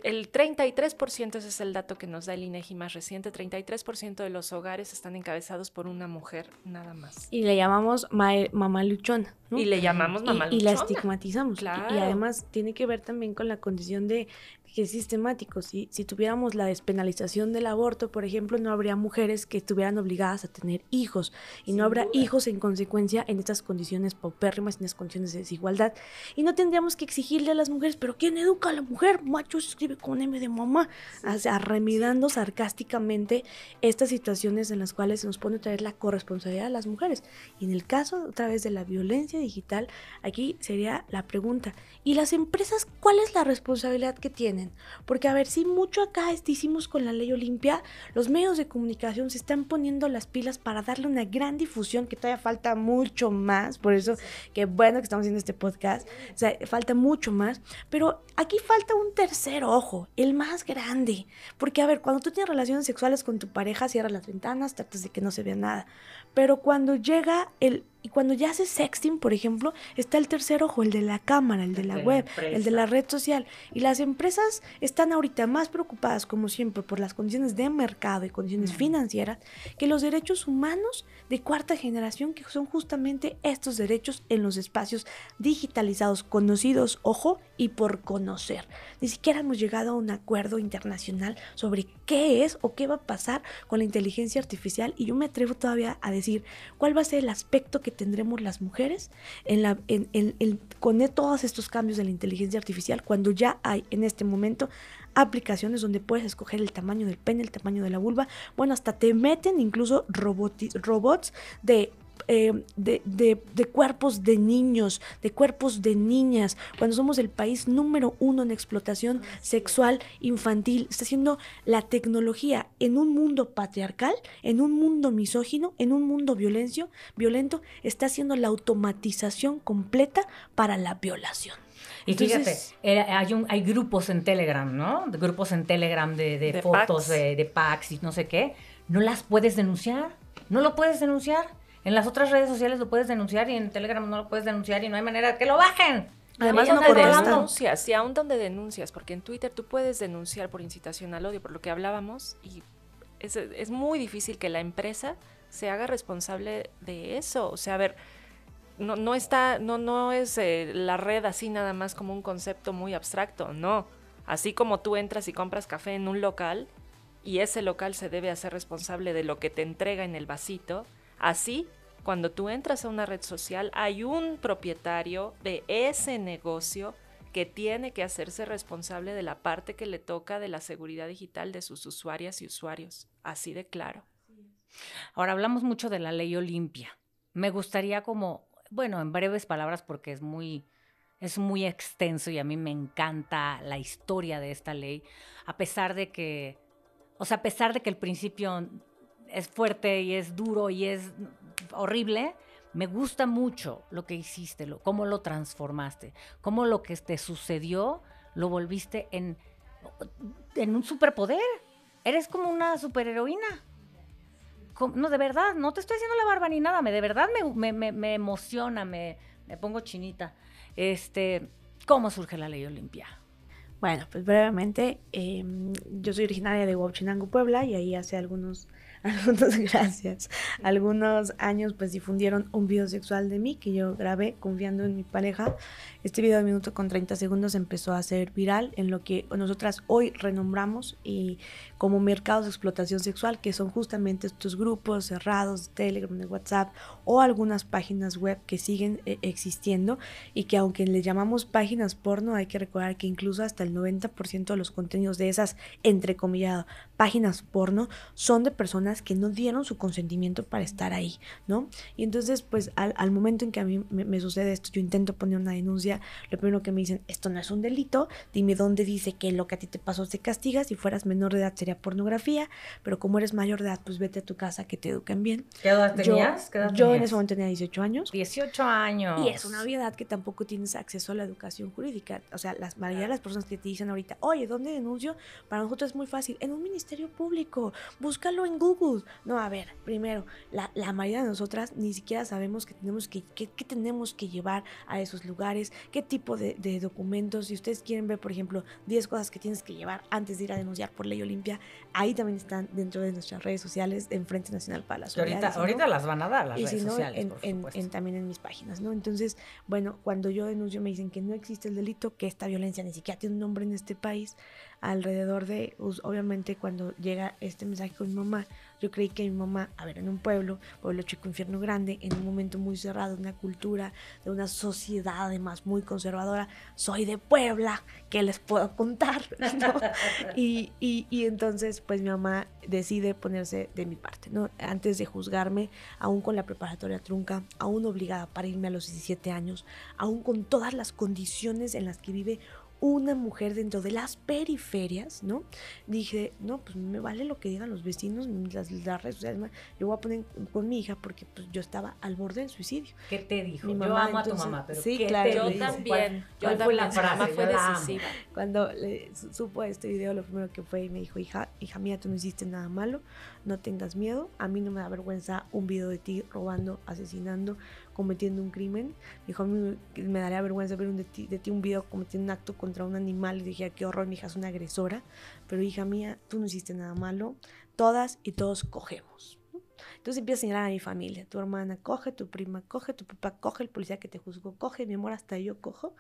El, el 33%, ese es el dato que nos da el INEGI más reciente, 33% de los hogares están encabezados por una mujer nada más. Y le llamamos mae- mamá luchona. ¿no? Y le llamamos Y- mamá y, la luchona. estigmatizamos. Y- Y, además tiene que ver también con la condición de que es sistemático. Si, si tuviéramos la despenalización del aborto, por ejemplo, no habría mujeres que estuvieran obligadas a tener hijos. Y no habrá hijos en consecuencia en estas condiciones paupérrimas, en estas condiciones de desigualdad. Y no tendríamos que exigirle a las mujeres, pero ¿quién educa a la mujer? Macho se escribe con M de mamá. O sea, remedando sarcásticamente estas situaciones en las cuales se nos pone otra vez la corresponsabilidad a las mujeres. Y en el caso, otra vez, de la violencia digital, aquí sería la pregunta, ¿y las empresas cuál es la responsabilidad que tienen? Porque, a ver, si mucho acá hicimos con la ley Olimpia, los medios de comunicación se están poniendo las pilas para darle una gran difusión, que todavía falta mucho más, por eso, que bueno que estamos haciendo este podcast, o sea, falta mucho más, pero aquí falta un tercer ojo, el más grande, porque, a ver, cuando tú tienes relaciones sexuales con tu pareja, cierras las ventanas, tratas de que no se vea nada, pero cuando llega el... Y cuando ya haces sexting, por ejemplo, está el tercer ojo, el de la cámara, el de la de la web, el de la red social. Y las empresas están ahorita más preocupadas, como siempre, por las condiciones de mercado y condiciones financieras, que los derechos humanos de cuarta generación, que son justamente estos derechos en los espacios digitalizados, conocidos, ojo, y por conocer. Ni siquiera hemos llegado a un acuerdo internacional sobre qué es o qué va a pasar con la inteligencia artificial. Y yo me atrevo todavía a decir cuál va a ser el aspecto que tendremos las mujeres en la, en, en- en- con todos estos cambios de la inteligencia artificial cuando ya hay en este momento aplicaciones donde puedes escoger el tamaño del pene, el tamaño de la vulva. Bueno, hasta te meten incluso robots de... eh, de, de- de cuerpos de niños, de cuerpos de niñas, cuando somos el país número uno en explotación sexual infantil, está haciendo la tecnología en un mundo patriarcal, en un mundo misógino, en un mundo violencio, violento, está haciendo la automatización completa para la violación. Y fíjate, era- hay, un, hay grupos en Telegram, ¿no? Grupos en Telegram de, de De fotos, packs. de, de packs y no sé qué. No las puedes denunciar. No lo puedes denunciar. En las otras redes sociales lo puedes denunciar y en Telegram no lo puedes denunciar y no hay manera de que lo bajen. Además, ¿Y no contestan. denuncias? ¿Y aún dónde denuncias? Porque en Twitter tú puedes denunciar por incitación al odio, por lo que hablábamos, y es, es muy difícil que la empresa se haga responsable de eso. O sea, a ver, no, no está, no, no es eh, la red así nada más como un concepto muy abstracto, no. Así como tú entras y compras café en un local y ese local se debe hacer responsable de lo que te entrega en el vasito, así cuando tú entras a una red social hay un propietario de ese negocio que tiene que hacerse responsable de la parte que le toca de la seguridad digital de sus usuarias y usuarios. Así de claro. Ahora hablamos mucho de la ley Olimpia. Me gustaría como, bueno, en breves palabras porque es muy es muy extenso y a mí me encanta la historia de esta ley, a pesar de que o sea, a pesar de que el principio es fuerte y es duro y es horrible, me gusta mucho lo que hiciste, lo, cómo lo transformaste, cómo lo que te sucedió lo volviste en, en un superpoder. Eres como una superheroína. No, de verdad, no te estoy haciendo la barba ni nada, me, de verdad me, me- me- emociona, me, pongo chinita. Este, ¿Cómo surge la ley Olimpia? Bueno, pues brevemente, eh, yo soy originaria de Huachinango, Puebla, y ahí hace algunos, algunos, gracias, algunos años pues difundieron un video sexual de mí que yo grabé confiando en mi pareja. Este video de minuto con 30 segundos empezó a ser viral en lo que nosotras hoy renombramos y como mercados de explotación sexual, que son justamente estos grupos cerrados de Telegram, de WhatsApp o algunas páginas web que siguen eh, existiendo y que aunque le llamamos páginas porno, hay que recordar que incluso hasta el 90% de los contenidos de esas, entre comillas, páginas porno son de personas que no dieron su consentimiento para estar ahí, ¿no? Y entonces, pues al, al momento en que a mí me, me sucede esto, yo intento poner una denuncia, lo primero que me dicen, esto no es un delito, dime dónde dice que lo que a ti te pasó se castiga, si fueras menor de edad sería pornografía, pero como eres mayor de edad, pues vete a tu casa que te eduquen bien. ¿Qué edad Yo- tenías? ¿Qué edad yo en tenías? ese momento tenía 18 años. 18 años. Y es una obviedad que tampoco tienes acceso a la educación jurídica. O sea, la mayoría de las personas que te dicen ahorita, oye, ¿dónde denuncio? Para nosotros es muy fácil. En un ministerio público. Búscalo en Google. Luz. No, a ver, primero, la, la mayoría de nosotras ni siquiera sabemos que tenemos que, que, tenemos que llevar a esos lugares, qué tipo de, de, documentos. Si ustedes quieren ver, por ejemplo, 10 cosas que tienes que llevar antes de ir a denunciar por ley Olimpia, ahí también están dentro de nuestras redes sociales en Frente Nacional para la Sociedad. Ahorita, las van a dar las y redes si no, sociales, en, en, también en mis páginas, ¿no? Entonces, bueno, cuando yo denuncio me dicen que no existe el delito, que esta violencia ni siquiera tiene un nombre en este país, alrededor de, pues, obviamente cuando llega este mensaje con mi mamá, yo creí que mi mamá, a ver, en un pueblo, pueblo chico, infierno grande, en un momento muy cerrado, de una cultura, de una sociedad además muy conservadora, soy de Puebla, ¿qué les puedo contar? y, y, y, entonces, pues mi mamá decide ponerse de mi parte, ¿no? Antes de juzgarme, aún con la preparatoria trunca, aún obligada para irme a los 17 años, aún con todas las condiciones en las que vive una mujer dentro de las periferias, ¿no? Dije, no, pues me vale lo que digan los vecinos, las, redes sociales, yo voy a poner con mi hija porque pues, yo estaba al borde del suicidio. ¿Qué te dijo? Mi mamá, yo amo a tu mamá, pero sí, claro, yo también, yo también, la frase? fue decisiva. Cuando le, supo este video, lo primero que fue y me dijo, hija, hija mía, tú no hiciste nada malo, no tengas miedo, a mí no me da vergüenza un video de ti robando, asesinando, cometiendo un crimen. Dijo, a mí me daría vergüenza ver un de, ti, de ti un video cometiendo un acto contra un animal. Y dije, qué horror, mi hija es una agresora. Pero hija mía, tú no hiciste nada malo. Todas y todos cogemos. Entonces empieza a señalar a mi familia. Tu hermana coge, tu prima coge, tu papá coge, el policía que te juzgó coge, mi amor, hasta yo cojo.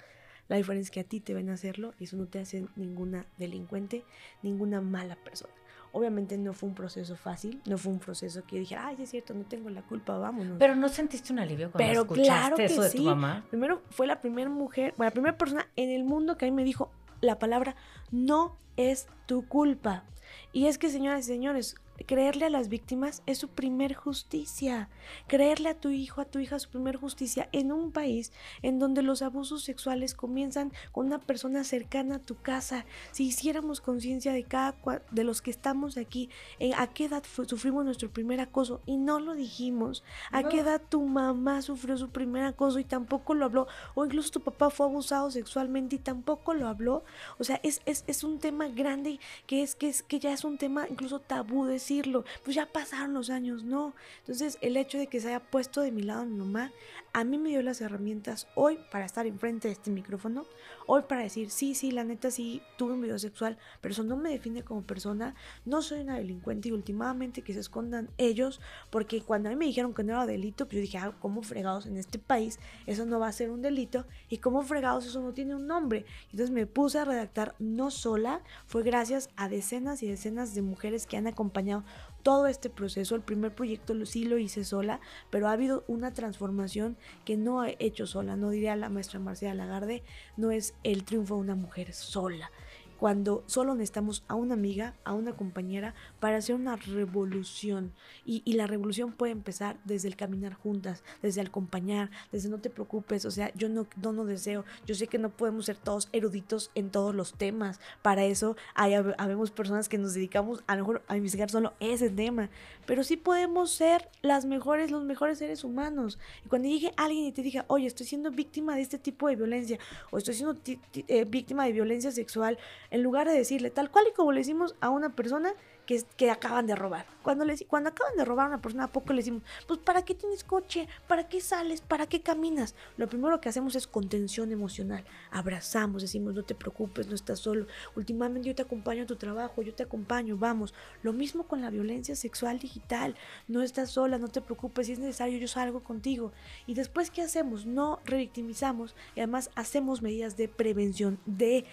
La diferencia es que a ti te ven a hacerlo y eso no te hace ninguna delincuente, ninguna mala persona. Obviamente no fue un proceso fácil, no fue un proceso que yo dijera, ay, es cierto, no tengo la culpa, vámonos. Pero no sentiste un alivio cuando Pero escuchaste claro que eso de tu mamá. Primero fue la primera mujer, bueno, la primera persona en el mundo que a mí me dijo la palabra no es tu culpa. Y es que, señoras y señores, creerle a las víctimas es su primer justicia. Creerle a tu hijo, a tu hija su primer justicia en un país en donde los abusos sexuales comienzan con una persona cercana a tu casa. Si hiciéramos conciencia de cada de los que estamos aquí, en a qué edad sufrimos nuestro primer acoso y no lo dijimos, a qué edad tu mamá sufrió su primer acoso y tampoco lo habló, o incluso tu papá fue abusado sexualmente y tampoco lo habló. O sea, es, es, es un tema grande que es, que es que ya es un tema incluso tabú decir pues ya pasaron los años, no. Entonces el hecho de que se haya puesto de mi lado mi mamá, a mí me dio las herramientas hoy para estar enfrente de este micrófono, hoy para decir, sí, sí, la neta sí, tuve un video sexual, pero eso no me define como persona, no soy una delincuente y últimamente que se escondan ellos, porque cuando a mí me dijeron que no era delito, pues yo dije, ah, ¿cómo fregados en este país? Eso no va a ser un delito y cómo fregados eso no tiene un nombre. Entonces me puse a redactar no sola, fue gracias a decenas y decenas de mujeres que han acompañado todo este proceso. El primer proyecto sí lo hice sola, pero ha habido una transformación que no he hecho sola. No diría la maestra Marcela Lagarde, no es el triunfo de una mujer sola cuando solo necesitamos a una amiga, a una compañera para hacer una revolución. Y, la revolución puede empezar desde el caminar juntas, desde el acompañar, desde no te preocupes, o sea, yo no, no, no deseo, yo sé que no podemos ser todos eruditos en todos los temas, para eso hay, habemos personas que nos dedicamos a lo mejor a investigar solo ese tema, pero sí podemos ser las mejores, los mejores seres humanos. Y cuando llegue alguien y te diga, oye, estoy siendo víctima de este tipo de violencia, o estoy siendo eh, víctima de violencia sexual, en lugar de decirle tal cual y como le decimos a una persona que, acaban de robar. Cuando, les, cuando acaban de robar a una persona, ¿a poco le decimos, pues ¿para qué tienes coche? ¿Para qué sales? ¿Para qué caminas? Lo primero que hacemos es contención emocional. Abrazamos, decimos, no te preocupes, no estás solo. Últimamente yo te acompaño a tu trabajo, yo te acompaño, vamos. Lo mismo con la violencia sexual digital. No estás sola, no te preocupes, si es necesario yo salgo contigo. Y después, ¿qué hacemos? No revictimizamos y además hacemos medidas de prevención, de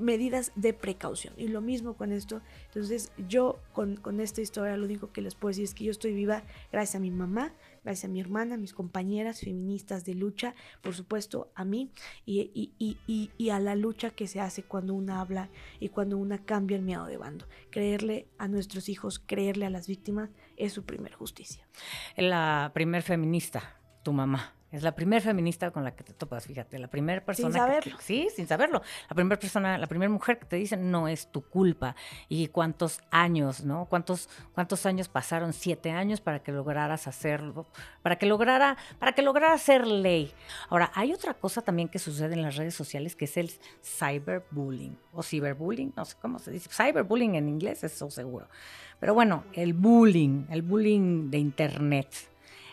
medidas de precaución. Y lo mismo con esto. Entonces yo con, esta historia lo único que les puedo decir es que yo estoy viva gracias a mi mamá, gracias a mi hermana, a mis compañeras feministas de lucha, por supuesto a mí y, a la lucha que se hace cuando una habla y cuando una cambia el miedo de bando. Creerle a nuestros hijos, creerle a las víctimas es su primer justicia. La primer feminista, tu mamá, Es la primera feminista con la que te topas, fíjate, la primera persona. Sin saberlo. sí, sin saberlo. La primera persona, la primera mujer que te dice no es tu culpa. Y cuántos años, ¿no? ¿Cuántos, cuántos años pasaron? Siete años para que lograras hacerlo, para que lograra, para que lograra ser ley. Ahora, hay otra cosa también que sucede en las redes sociales que es el cyberbullying o ciberbullying, no sé cómo se dice. Cyberbullying en inglés, eso seguro. Pero bueno, el bullying, el bullying de internet.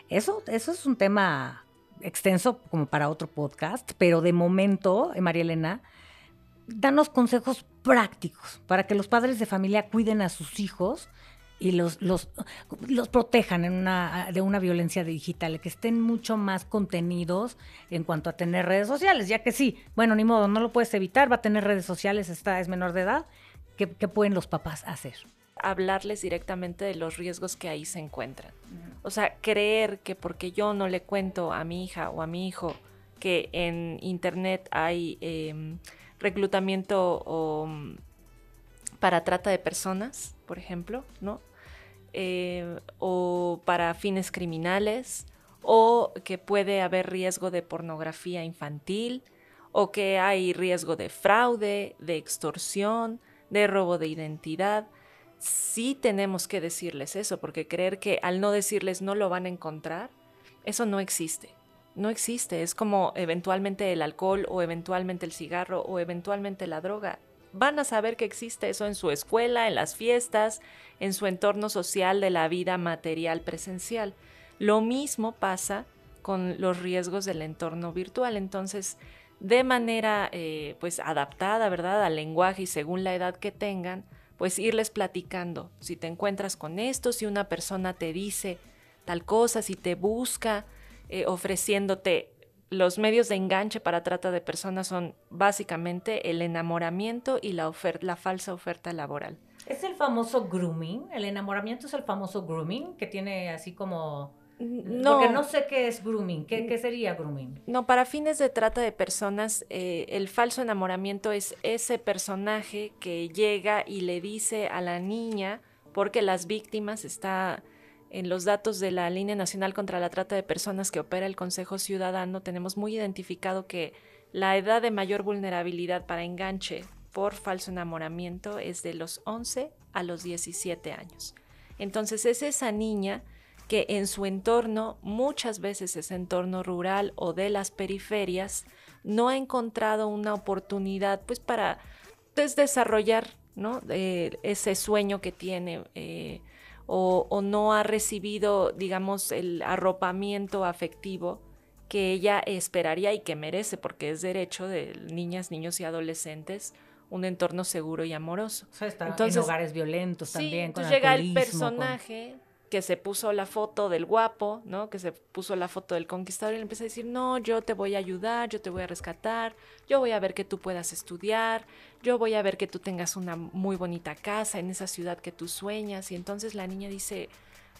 Eso, eso es un tema extenso como para otro podcast, pero de momento, eh, María Elena, danos consejos prácticos para que los padres de familia cuiden a sus hijos y los, los, los protejan en una, de una violencia digital, que estén mucho más contenidos en cuanto a tener redes sociales, ya que sí, bueno, ni modo, no lo puedes evitar, va a tener redes sociales, está, es menor de edad, ¿qué, qué pueden los papás hacer? Hablarles directamente de los riesgos que ahí se encuentran. O sea, creer que porque yo no le cuento a mi hija o a mi hijo que en internet hay eh, reclutamiento o, para trata de personas, por ejemplo, ¿no? Eh, o para fines criminales, o que puede haber riesgo de pornografía infantil, o que hay riesgo de fraude, de extorsión, de robo de identidad sí tenemos que decirles eso, porque creer que al no decirles no lo van a encontrar, eso no existe. No existe. Es como eventualmente el alcohol o eventualmente el cigarro o eventualmente la droga. Van a saber que existe eso en su escuela, en las fiestas, en su entorno social de la vida material presencial. Lo mismo pasa con los riesgos del entorno virtual. Entonces, de manera eh, pues adaptada, ¿verdad?, al lenguaje y según la edad que tengan, pues irles platicando. Si te encuentras con esto, si una persona te dice tal cosa, si te busca eh, ofreciéndote los medios de enganche para trata de personas son básicamente el enamoramiento y la, la falsa oferta laboral. ¿Es el famoso grooming? ¿El enamoramiento es el famoso grooming que tiene así como no. Porque no sé qué es grooming. ¿Qué, sería grooming? No, para fines de trata de personas, eh, el falso enamoramiento es ese personaje que llega y le dice a la niña, porque las víctimas está en los datos de la Línea Nacional contra la Trata de Personas que opera el Consejo Ciudadano, tenemos muy identificado que la edad de mayor vulnerabilidad para enganche por falso enamoramiento es de los 11 a los 17 años. Entonces es esa niña que en su entorno, muchas veces ese entorno rural o de las periferias, no ha encontrado una oportunidad pues para pues, desarrollar ¿no? ese sueño que tiene eh, o, o, no ha recibido, digamos, el arropamiento afectivo que ella esperaría y que merece, porque es derecho de niñas, niños y adolescentes un entorno seguro y amoroso. O sea, está entonces, en hogares violentos también. Con llega el personaje que se puso la foto del guapo, ¿no? Que se puso la foto del conquistador y le empieza a decir, no, yo te voy a ayudar, yo te voy a rescatar, yo voy a ver que tú puedas estudiar, yo voy a ver que tú tengas una muy bonita casa en esa ciudad que tú sueñas. Y entonces la niña dice,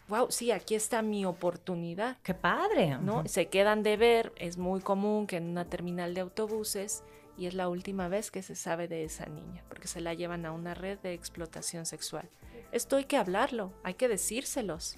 wow, sí, aquí está mi oportunidad. Qué padre. ¿no? Se quedan de ver, es muy común que en una terminal de autobuses y es la última vez que se sabe de esa niña, porque se la llevan a una red de explotación sexual. Esto hay que hablarlo, hay que decírselos,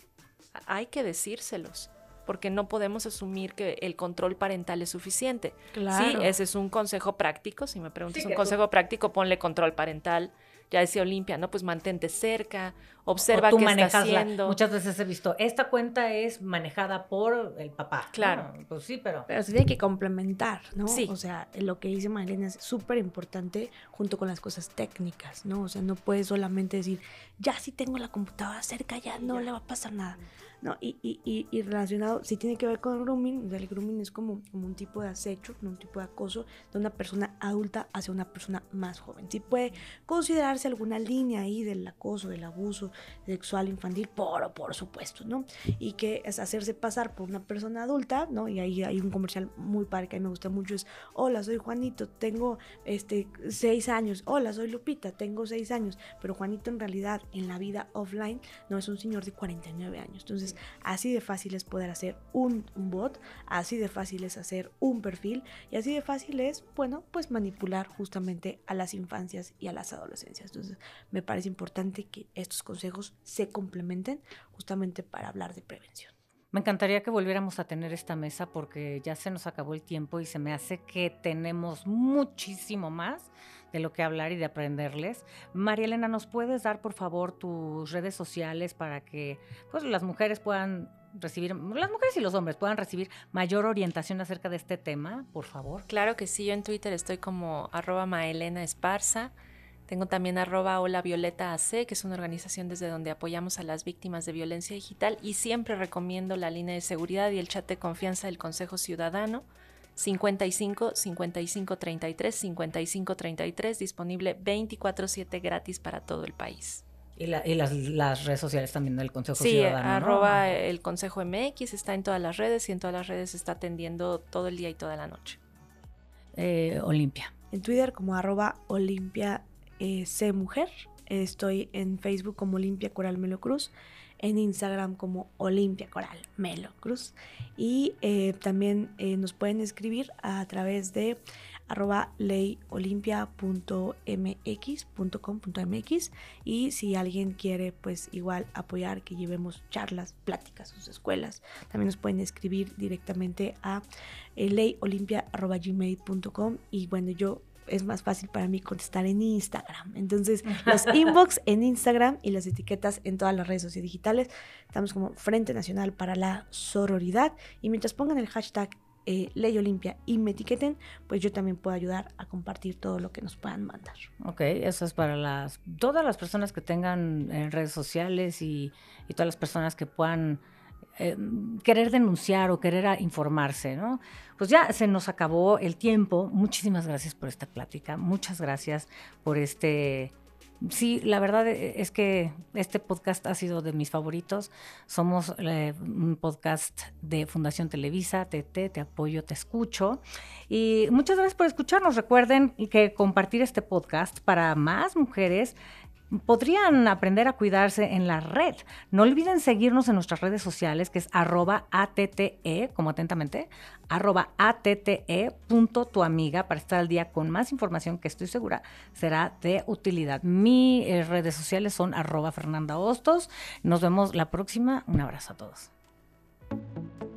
hay que decírselos, porque no podemos asumir que el control parental es suficiente. Claro. Sí, ese es un consejo práctico, si me preguntas un consejo práctico, ponle control parental, ya decía Olimpia, ¿no? Pues mantente cerca, observa qué está haciendo. Muchas veces he visto, esta cuenta es manejada por el papá. Claro. pues sí, pero... Pero se tiene que complementar, ¿no? Sí. O sea, lo que dice Marilena es súper importante junto con las cosas técnicas, ¿no? O sea, no puedes solamente decir, ya si tengo la computadora cerca, ya no le va a pasar nada. ¿no? Y, y, y, relacionado, si tiene que ver con el grooming, el grooming es como, como un tipo de acecho, un tipo de acoso de una persona adulta hacia una persona más joven. Sí puede considerarse alguna línea ahí del acoso, del abuso sexual infantil, por, por supuesto, ¿no? Y que es hacerse pasar por una persona adulta, ¿no? Y ahí hay un comercial muy padre que a mí me gusta mucho, es, hola, soy Juanito, tengo este, seis años, hola, soy Lupita, tengo seis años, pero Juanito en realidad en la vida offline no es un señor de 49 años. Entonces, así de fácil es poder hacer un, bot, así de fácil es hacer un perfil y así de fácil es, bueno, pues manipular justamente a las infancias y a las adolescencias. Entonces, me parece importante que estos consejos se complementen justamente para hablar de prevención. Me encantaría que volviéramos a tener esta mesa porque ya se nos acabó el tiempo y se me hace que tenemos muchísimo más de lo que hablar y de aprenderles. María Elena, ¿nos puedes dar por favor tus redes sociales para que pues, las mujeres puedan recibir, las mujeres y los hombres puedan recibir mayor orientación acerca de este tema, por favor? Claro que sí, yo en Twitter estoy como arroba Maelena Esparza. Tengo también arroba Hola Violeta AC, que es una organización desde donde apoyamos a las víctimas de violencia digital y siempre recomiendo la línea de seguridad y el chat de confianza del Consejo Ciudadano 55 55 33 55 33 disponible 24/7 gratis para todo el país. Y, las, redes sociales también del Consejo sí, Ciudadano. Sí, arroba el Consejo MX, está en todas las redes y en todas las redes está atendiendo todo el día y toda la noche. Eh, Olimpia. En Twitter como arroba Olimpia eh, Mujer. Estoy en Facebook como Olimpia Coral Melo Cruz en Instagram como Olimpia Coral Melo Cruz. Y eh, también eh, nos pueden escribir a través de arroba leyolimpia.mx.com.mx y si alguien quiere pues igual apoyar que llevemos charlas, pláticas sus escuelas, también nos pueden escribir directamente a eh, leyolimpia.gmail.com y bueno yo es más fácil para mí contestar en Instagram. Entonces, los inbox en Instagram y las etiquetas en todas las redes sociales digitales. Estamos como Frente Nacional para la Sororidad. Y mientras pongan el hashtag eh, Ley Olimpia y me etiqueten, pues yo también puedo ayudar a compartir todo lo que nos puedan mandar. Ok, eso es para las todas las personas que tengan en redes sociales y, y todas las personas que puedan eh, querer denunciar o querer informarse, ¿no? Pues ya se nos acabó el tiempo. Muchísimas gracias por esta plática. Muchas gracias por este... Sí, la verdad es que este podcast ha sido de mis favoritos. Somos eh, un podcast de Fundación Televisa, TT, te apoyo, te escucho. Y muchas gracias por escucharnos. Recuerden que compartir este podcast para más mujeres podrían aprender a cuidarse en la red. No olviden seguirnos en nuestras redes sociales, que es arroba ATTE, como atentamente, arroba ATTE punto tu amiga para estar al día con más información que estoy segura será de utilidad. Mis eh, redes sociales son arroba Fernanda Hostos. Nos vemos la próxima. Un abrazo a todos.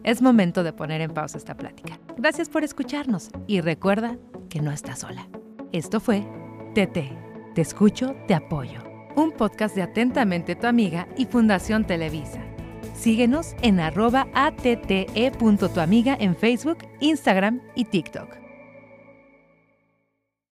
Es momento de poner en pausa esta plática. Gracias por escucharnos y recuerda que no estás sola. Esto fue TT te escucho, te apoyo. Un podcast de Atentamente tu amiga y Fundación Televisa. Síguenos en arroba atte.tuamiga en Facebook, Instagram y TikTok.